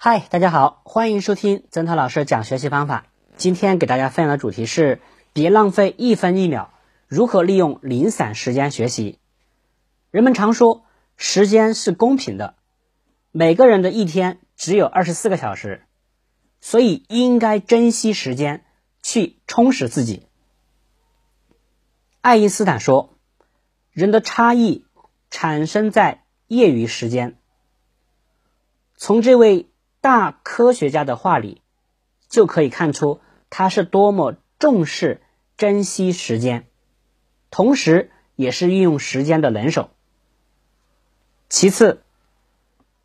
嗨，大家好，欢迎收听曾涛老师讲学习方法。今天给大家分享的主题是：别浪费一分一秒，如何利用零散时间学习。人们常说，时间是公平的，每个人的一天只有二十四个小时，所以应该珍惜时间，去充实自己。爱因斯坦说：“人的差异产生在业余时间。”从这位大科学家的话里，就可以看出他是多么重视、珍惜时间，同时也是运用时间的能手。其次，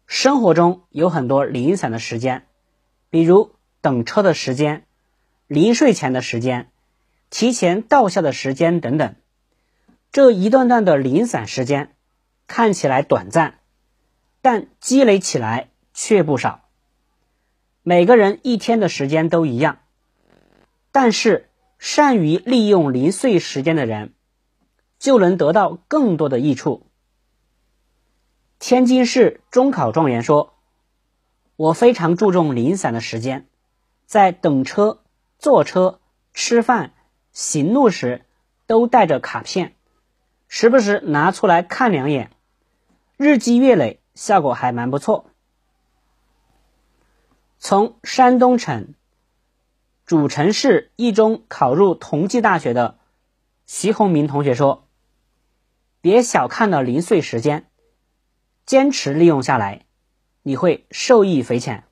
生活中有很多零散的时间，比如等车的时间、临睡前的时间、提前到校的时间等等。这一段段的零散时间看起来短暂，但积累起来却不少。每个人一天的时间都一样，但是善于利用零碎时间的人，就能得到更多的益处。天津市中考状元说：“我非常注重零散的时间，在等车、坐车、吃饭、行路时都带着卡片，时不时拿出来看两眼，日积月累，效果还蛮不错。”从山东省主城市一中考入同济大学的徐洪明同学说：“别小看了零碎时间。”坚持利用下来，你会受益匪浅。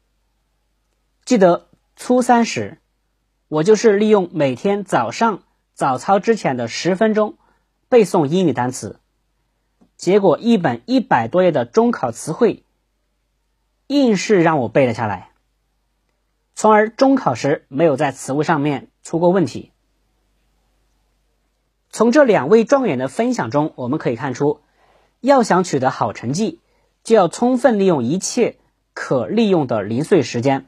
记得初三时，我就是利用每天早上早操之前的十分钟背诵英语单词，结果一本一百多页的中考词汇，硬是让我背了下来，从而中考时没有在词汇上面出过问题。从这两位状元的分享中，我们可以看出。要想取得好成绩，就要充分利用一切可利用的零碎时间。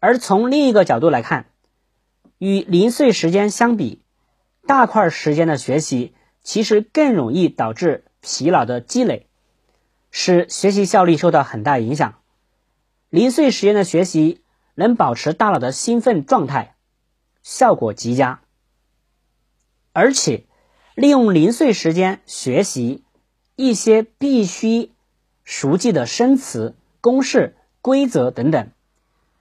而从另一个角度来看，与零碎时间相比，大块时间的学习其实更容易导致疲劳的积累，使学习效率受到很大影响。零碎时间的学习能保持大脑的兴奋状态，效果极佳。而且，利用零碎时间学习。一些必须熟记的生词、公式、规则等等，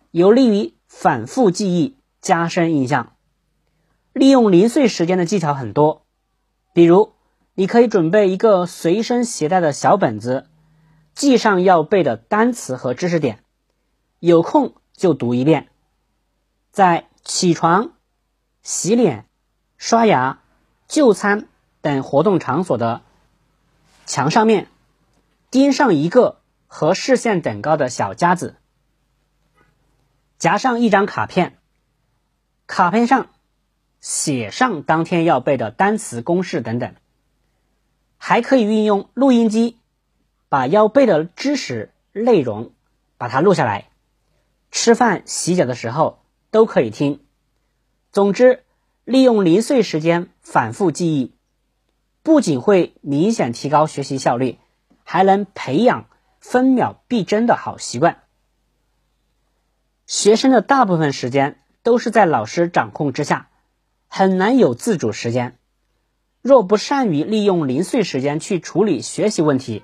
有利于反复记忆、加深印象。利用零碎时间的技巧很多，比如你可以准备一个随身携带的小本子，记上要背的单词和知识点，有空就读一遍。在起床、洗脸、刷牙、就餐等活动场所的。墙上面钉上一个和视线等高的小夹子，夹上一张卡片，卡片上写上当天要背的单词、公式等等。还可以运用录音机，把要背的知识内容把它录下来，吃饭、洗脚的时候都可以听。总之，利用零碎时间反复记忆。不仅会明显提高学习效率，还能培养分秒必争的好习惯。学生的大部分时间都是在老师掌控之下，很难有自主时间。若不善于利用零碎时间去处理学习问题，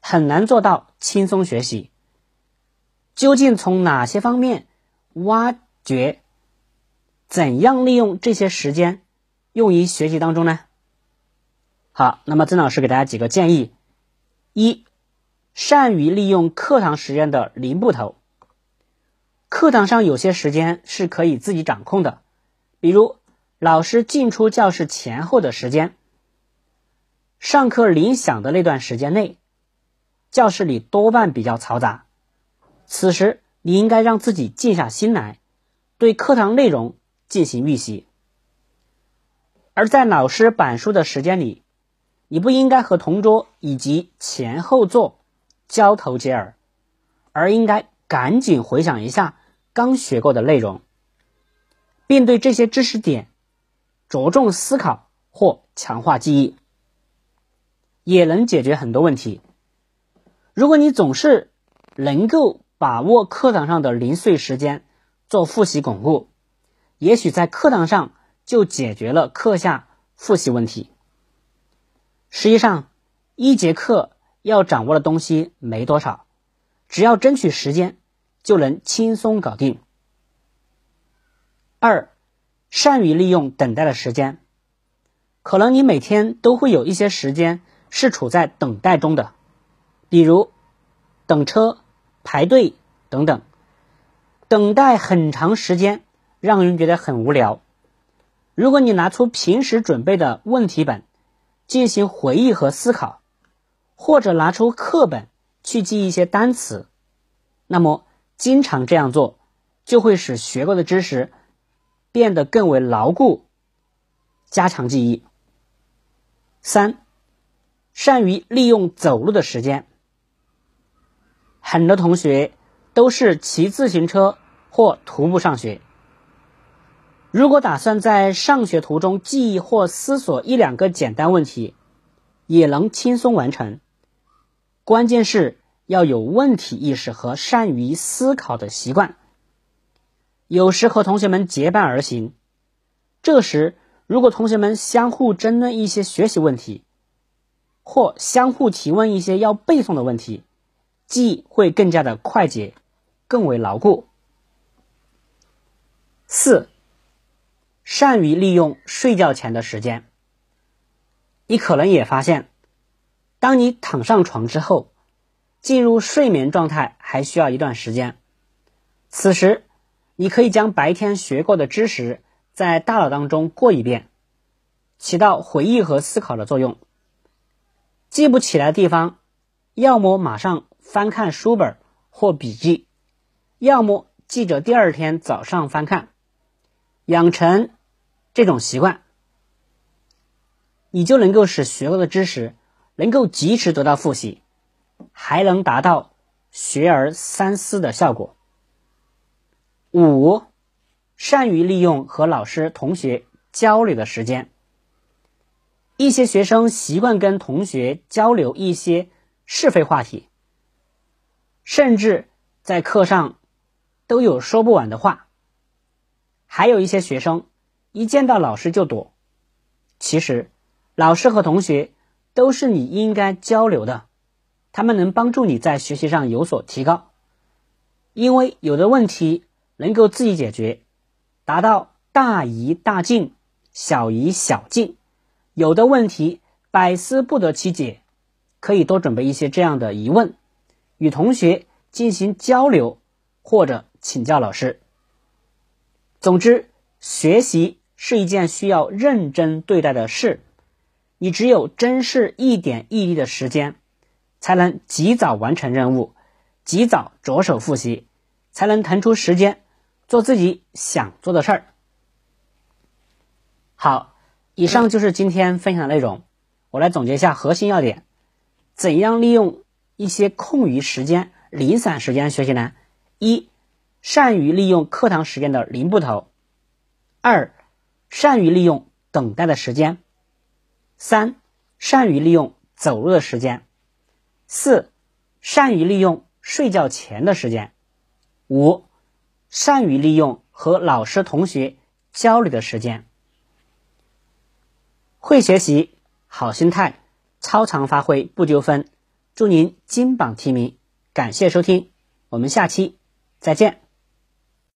很难做到轻松学习。究竟从哪些方面挖掘？怎样利用这些时间用于学习当中呢？好，那么曾老师给大家几个建议：一、善于利用课堂时间的零步头。课堂上有些时间是可以自己掌控的，比如老师进出教室前后的时间。上课铃响的那段时间内，教室里多半比较嘈杂，此时你应该让自己静下心来，对课堂内容进行预习。而在老师板书的时间里，你不应该和同桌以及前后座交头接耳，而应该赶紧回想一下刚学过的内容，并对这些知识点着重思考或强化记忆，也能解决很多问题。如果你总是能够把握课堂上的零碎时间做复习巩固，也许在课堂上就解决了课下复习问题。实际上，一节课要掌握的东西没多少，只要争取时间，就能轻松搞定。二，善于利用等待的时间。可能你每天都会有一些时间是处在等待中的，比如等车、排队等等。等待很长时间，让人觉得很无聊。如果你拿出平时准备的问题本，进行回忆和思考，或者拿出课本去记一些单词，那么经常这样做，就会使学过的知识变得更为牢固，加强记忆。三，善于利用走路的时间。很多同学都是骑自行车或徒步上学。如果打算在上学途中记忆或思索一两个简单问题，也能轻松完成。关键是要有问题意识和善于思考的习惯。有时和同学们结伴而行，这时如果同学们相互争论一些学习问题，或相互提问一些要背诵的问题，记忆会更加的快捷，更为牢固。四。善于利用睡觉前的时间，你可能也发现，当你躺上床之后，进入睡眠状态还需要一段时间。此时，你可以将白天学过的知识在大脑当中过一遍，起到回忆和思考的作用。记不起来的地方，要么马上翻看书本或笔记，要么记着第二天早上翻看，养成。这种习惯，你就能够使学过的知识能够及时得到复习，还能达到学而三思的效果。五，善于利用和老师、同学交流的时间。一些学生习惯跟同学交流一些是非话题，甚至在课上都有说不完的话。还有一些学生。一见到老师就躲，其实老师和同学都是你应该交流的，他们能帮助你在学习上有所提高。因为有的问题能够自己解决，达到大疑大进，小疑小进；有的问题百思不得其解，可以多准备一些这样的疑问，与同学进行交流或者请教老师。总之，学习。是一件需要认真对待的事，你只有珍视一点一滴的时间，才能及早完成任务，及早着手复习，才能腾出时间做自己想做的事儿。好，以上就是今天分享的内容，我来总结一下核心要点：怎样利用一些空余时间、零散时间学习呢？一、善于利用课堂时间的零步头；二、善于利用等待的时间，三，善于利用走路的时间，四，善于利用睡觉前的时间，五，善于利用和老师同学交流的时间。会学习，好心态，超常发挥不丢分。祝您金榜题名！感谢收听，我们下期再见。